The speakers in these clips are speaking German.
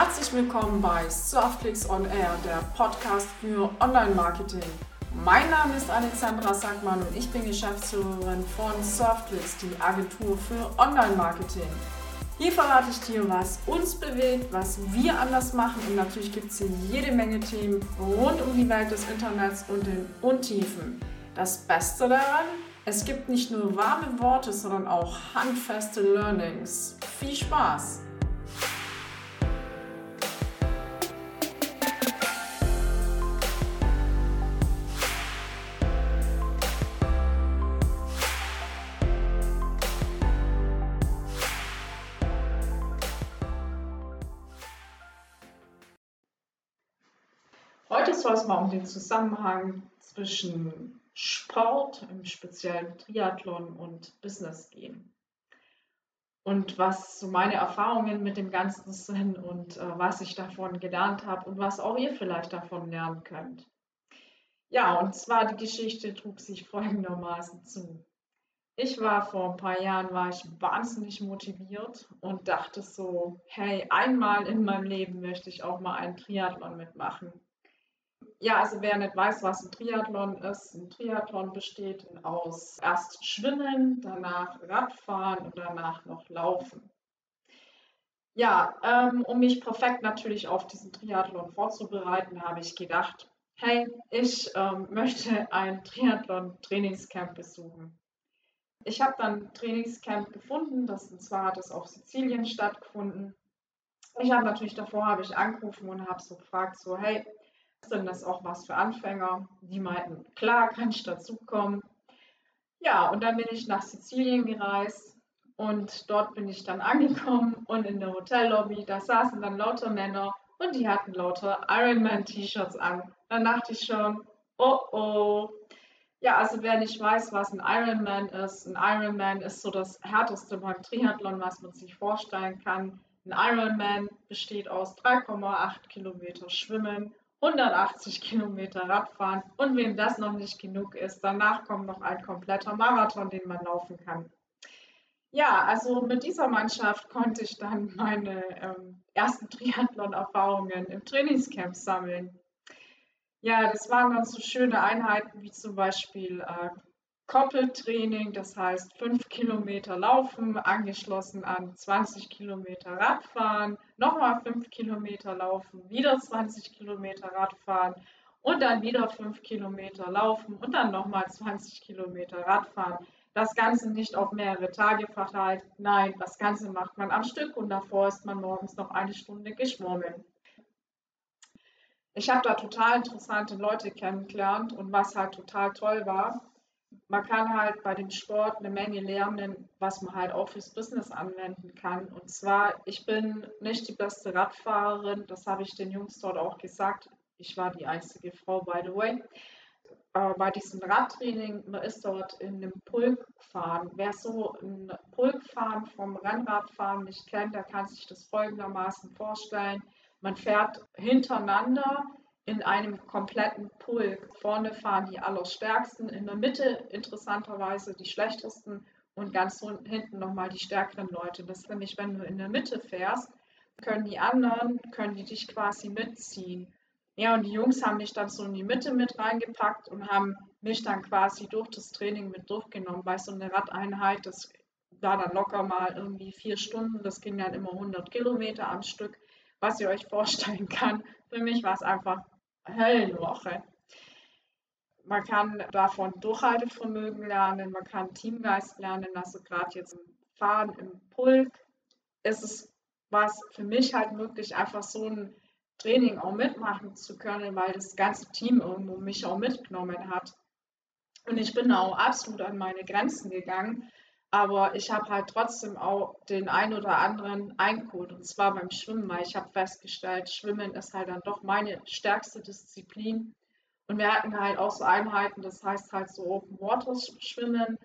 Herzlich willkommen bei Surfclicks on Air, der Podcast für Online-Marketing. Mein Name ist Alexandra Sackmann und ich bin Geschäftsführerin von Surfclicks, die Agentur für Online-Marketing. Hier verrate ich dir, was uns bewegt, was wir anders machen und natürlich gibt es hier jede Menge Themen rund um die Welt des Internets und den Untiefen. Das Beste daran, es gibt nicht nur warme Worte, sondern auch handfeste Learnings. Viel Spaß! Heute soll es mal um den Zusammenhang zwischen Sport, im speziellen Triathlon und Business gehen. Und was so meine Erfahrungen mit dem Ganzen sind und äh, was ich davon gelernt habe und was auch ihr vielleicht davon lernen könnt. Ja, und zwar die Geschichte trug sich folgendermaßen zu. Ich war vor ein paar Jahren, war ich wahnsinnig motiviert und dachte so, hey, einmal in meinem Leben möchte ich auch mal einen Triathlon mitmachen ja, also wer nicht weiß, was ein Triathlon ist, ein Triathlon besteht aus erst Schwimmen, danach Radfahren und danach noch Laufen. Ja, ähm, um mich perfekt natürlich auf diesen Triathlon vorzubereiten, habe ich gedacht, hey, ich ähm, möchte ein Triathlon-Trainingscamp besuchen. Ich habe dann ein Trainingscamp gefunden, das und zwar hat es auf Sizilien stattgefunden. Ich habe natürlich davor habe ich angerufen und habe so gefragt, so hey, denn das auch was für Anfänger? Die meinten, klar, kann ich dazukommen. Ja, und dann bin ich nach Sizilien gereist und dort bin ich dann angekommen und in der Hotellobby, da saßen dann lauter Männer und die hatten lauter Ironman-T-Shirts an. Dann dachte ich schon, oh oh. Ja, also wer nicht weiß, was ein Ironman ist, ein Ironman ist so das härteste beim Triathlon, was man sich vorstellen kann. Ein Ironman besteht aus 3,8 Kilometer Schwimmen 180 Kilometer Radfahren und wem das noch nicht genug ist, danach kommt noch ein kompletter Marathon, den man laufen kann. Ja, also mit dieser Mannschaft konnte ich dann meine ähm, ersten Triathlon-Erfahrungen im Trainingscamp sammeln. Ja, das waren dann so schöne Einheiten wie zum Beispiel äh, Koppeltraining, das heißt 5 Kilometer Laufen, angeschlossen an 20 Kilometer Radfahren, nochmal 5 Kilometer Laufen, wieder 20 Kilometer Radfahren und dann wieder 5 Kilometer Laufen und dann nochmal 20 Kilometer Radfahren. Das Ganze nicht auf mehrere Tage verteilt, nein, das Ganze macht man am Stück und davor ist man morgens noch eine Stunde geschwommen. Ich habe da total interessante Leute kennengelernt und was halt total toll war, man kann halt bei dem Sport eine Menge lernen, was man halt auch fürs Business anwenden kann. Und zwar, ich bin nicht die beste Radfahrerin, das habe ich den Jungs dort auch gesagt. Ich war die einzige Frau, by the way. Aber bei diesem Radtraining, man ist dort in einem Pulkfahren. Wer so ein Pulkfahren vom Rennradfahren nicht kennt, der kann sich das folgendermaßen vorstellen. Man fährt hintereinander in einem kompletten Pulk. Vorne fahren die Allerstärksten, in der Mitte interessanterweise die Schlechtesten und ganz hinten nochmal die stärkeren Leute. Das ist nämlich, wenn du in der Mitte fährst, können die anderen, können die dich quasi mitziehen. Ja, und die Jungs haben mich dann so in die Mitte mit reingepackt und haben mich dann quasi durch das Training mit durchgenommen, weil so eine Radeinheit, das war dann locker mal irgendwie vier Stunden, das ging dann immer 100 Kilometer am Stück, was ihr euch vorstellen kann. Für mich war es einfach Höllenwoche. Man kann davon Durchhaltevermögen lernen, man kann Teamgeist lernen, also gerade jetzt im Fahren im Pulk ist es was für mich halt möglich, einfach so ein Training auch mitmachen zu können, weil das ganze Team irgendwo mich auch mitgenommen hat. Und ich bin auch absolut an meine Grenzen gegangen, aber ich habe halt trotzdem auch den ein oder anderen eingeholt. Und zwar beim Schwimmen, weil ich habe festgestellt, Schwimmen ist halt dann doch meine stärkste Disziplin. Und wir hatten halt auch so Einheiten, das heißt halt so Open Water Schwimmen.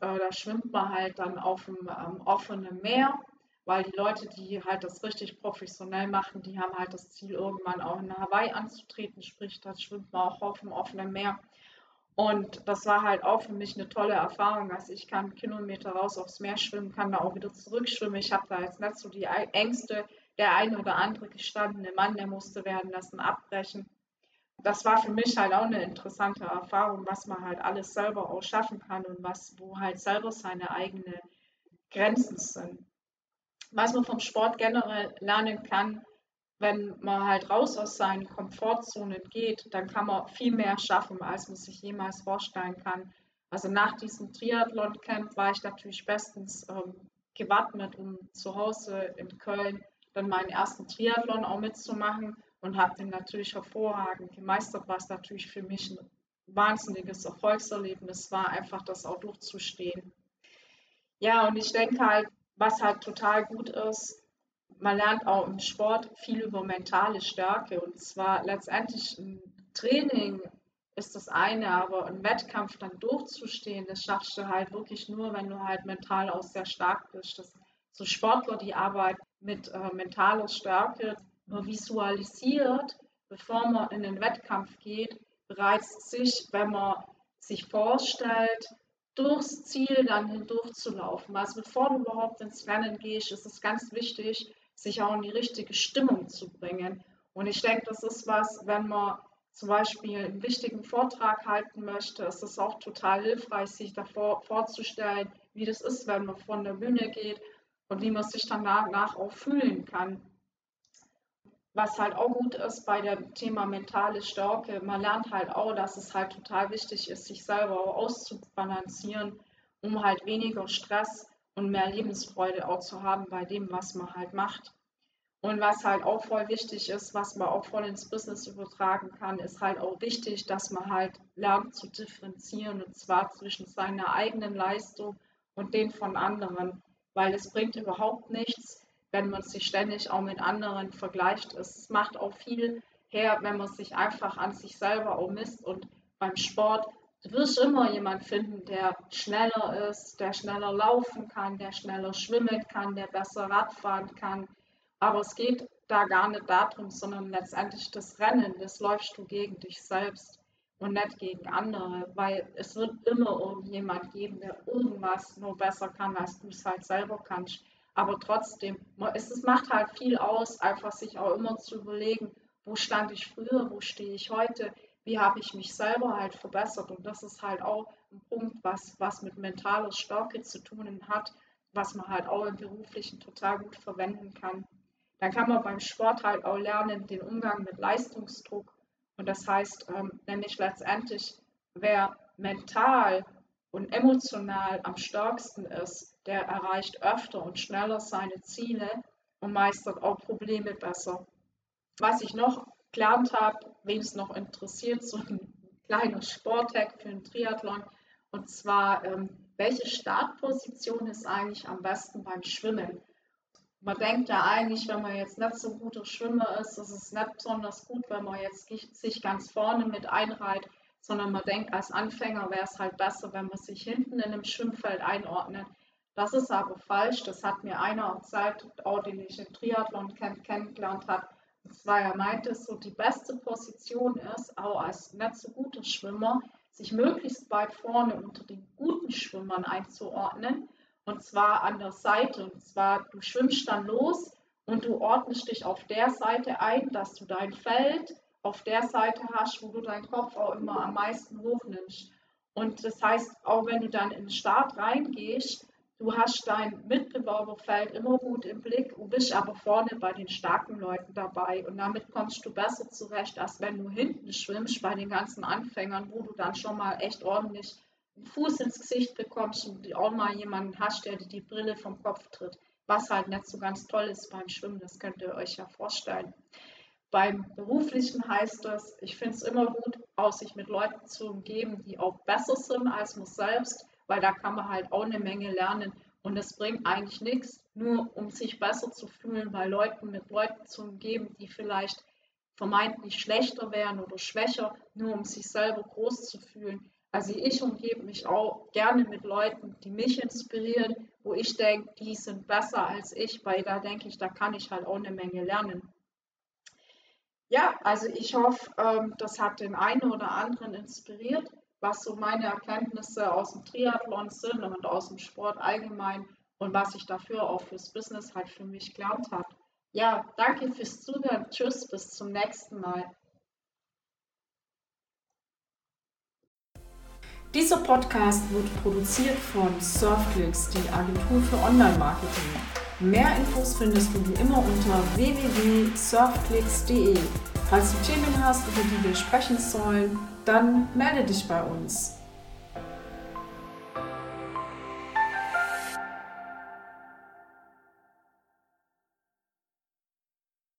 Äh, da schwimmt man halt dann auf dem ähm, offenen Meer, weil die Leute, die halt das richtig professionell machen, die haben halt das Ziel, irgendwann auch in Hawaii anzutreten. Sprich, da schwimmt man auch auf dem offenen Meer. Und das war halt auch für mich eine tolle Erfahrung. Also ich kann Kilometer raus aufs Meer schwimmen, kann da auch wieder zurückschwimmen. Ich habe da jetzt nicht so die Ängste der ein oder andere gestandene Mann, der musste werden lassen abbrechen. Das war für mich halt auch eine interessante Erfahrung, was man halt alles selber auch schaffen kann und was, wo halt selber seine eigenen Grenzen sind. Was man vom Sport generell lernen kann, wenn man halt raus aus seinen Komfortzonen geht, dann kann man viel mehr schaffen, als man sich jemals vorstellen kann. Also nach diesem Triathlon-Camp war ich natürlich bestens ähm, gewappnet, um zu Hause in Köln dann meinen ersten Triathlon auch mitzumachen und habe den natürlich hervorragend gemeistert, was natürlich für mich ein wahnsinniges Erfolgserlebnis war, einfach das auch durchzustehen. Ja, und ich denke halt, was halt total gut ist, man lernt auch im Sport viel über mentale Stärke und zwar letztendlich ein Training ist das eine, aber ein Wettkampf dann durchzustehen, das schaffst du halt wirklich nur, wenn du halt mental auch sehr stark bist. Das, so Sportler, die arbeiten mit äh, mentaler Stärke, man visualisiert, bevor man in den Wettkampf geht, bereits sich, wenn man sich vorstellt, durchs Ziel dann hindurch zu laufen. Also bevor du überhaupt ins Rennen gehst, ist es ganz wichtig, sich auch in die richtige Stimmung zu bringen. Und ich denke, das ist was, wenn man zum Beispiel einen wichtigen Vortrag halten möchte, ist es auch total hilfreich, sich davor vorzustellen, wie das ist, wenn man von der Bühne geht und wie man sich danach auch fühlen kann. Was halt auch gut ist bei dem Thema mentale Stärke, man lernt halt auch, dass es halt total wichtig ist, sich selber auch auszubalancieren, um halt weniger Stress und mehr Lebensfreude auch zu haben bei dem, was man halt macht. Und was halt auch voll wichtig ist, was man auch voll ins Business übertragen kann, ist halt auch wichtig, dass man halt lernt zu differenzieren und zwar zwischen seiner eigenen Leistung und den von anderen, weil es bringt überhaupt nichts, wenn man sich ständig auch mit anderen vergleicht. Es macht auch viel her, wenn man sich einfach an sich selber auch misst und beim Sport Du wirst immer jemanden finden, der schneller ist, der schneller laufen kann, der schneller schwimmen kann, der besser Radfahren kann, aber es geht da gar nicht darum, sondern letztendlich das Rennen, das läufst du gegen dich selbst und nicht gegen andere, weil es wird immer irgendjemand geben, der irgendwas nur besser kann, als du es halt selber kannst. Aber trotzdem, es, es macht halt viel aus, einfach sich auch immer zu überlegen, wo stand ich früher, wo stehe ich heute, wie habe ich mich selber halt verbessert. Und das ist halt auch ein Punkt, was, was mit mentaler Stärke zu tun hat, was man halt auch im beruflichen total gut verwenden kann. Dann kann man beim Sport halt auch lernen, den Umgang mit Leistungsdruck. Und das heißt ähm, nämlich letztendlich, wer mental und emotional am stärksten ist, der erreicht öfter und schneller seine Ziele und meistert auch Probleme besser. Was ich noch gelernt habe, wen es noch interessiert, so ein kleiner Sporthack für einen Triathlon. Und zwar, ähm, welche Startposition ist eigentlich am besten beim Schwimmen? man denkt ja eigentlich, wenn man jetzt nicht so guter Schwimmer ist, ist es nicht besonders gut, wenn man jetzt sich ganz vorne mit einreiht, sondern man denkt, als Anfänger wäre es halt besser, wenn man sich hinten in einem Schwimmfeld einordnet. Das ist aber falsch. Das hat mir einer erzählt, auch den ich im Triathlon kenn kennengelernt habe. Zwar, er meinte so, die beste Position ist, auch als nicht so guter Schwimmer, sich möglichst weit vorne unter den guten Schwimmern einzuordnen und zwar an der Seite. Und zwar, du schwimmst dann los und du ordnest dich auf der Seite ein, dass du dein Feld auf der Seite hast, wo du deinen Kopf auch immer am meisten hochnimmst. Und das heißt, auch wenn du dann in den Start reingehst, du hast dein Mitbewerberfeld immer gut im Blick, du bist aber vorne bei den starken Leuten dabei. Und damit kommst du besser zurecht, als wenn du hinten schwimmst bei den ganzen Anfängern, wo du dann schon mal echt ordentlich Fuß ins Gesicht bekommst und auch mal jemanden hast, der dir die Brille vom Kopf tritt. Was halt nicht so ganz toll ist beim Schwimmen, das könnt ihr euch ja vorstellen. Beim Beruflichen heißt das, ich finde es immer gut, auch sich mit Leuten zu umgeben, die auch besser sind als man selbst, weil da kann man halt auch eine Menge lernen. Und es bringt eigentlich nichts, nur um sich besser zu fühlen, bei Leuten mit Leuten zu umgeben, die vielleicht vermeintlich schlechter wären oder schwächer, nur um sich selber groß zu fühlen. Also ich umgebe mich auch gerne mit Leuten, die mich inspirieren, wo ich denke, die sind besser als ich, weil da denke ich, da kann ich halt auch eine Menge lernen. Ja, also ich hoffe, ähm, das hat den einen oder anderen inspiriert, was so meine Erkenntnisse aus dem Triathlon sind und aus dem Sport allgemein und was ich dafür auch fürs Business halt für mich gelernt habe. Ja, danke fürs Zuhören. Tschüss, bis zum nächsten Mal. Dieser Podcast wird produziert von Surfclicks, die Agentur für Online-Marketing. Mehr Infos findest du wie immer unter www.surfclicks.de. Falls du Themen hast, über die wir sprechen sollen, dann melde dich bei uns.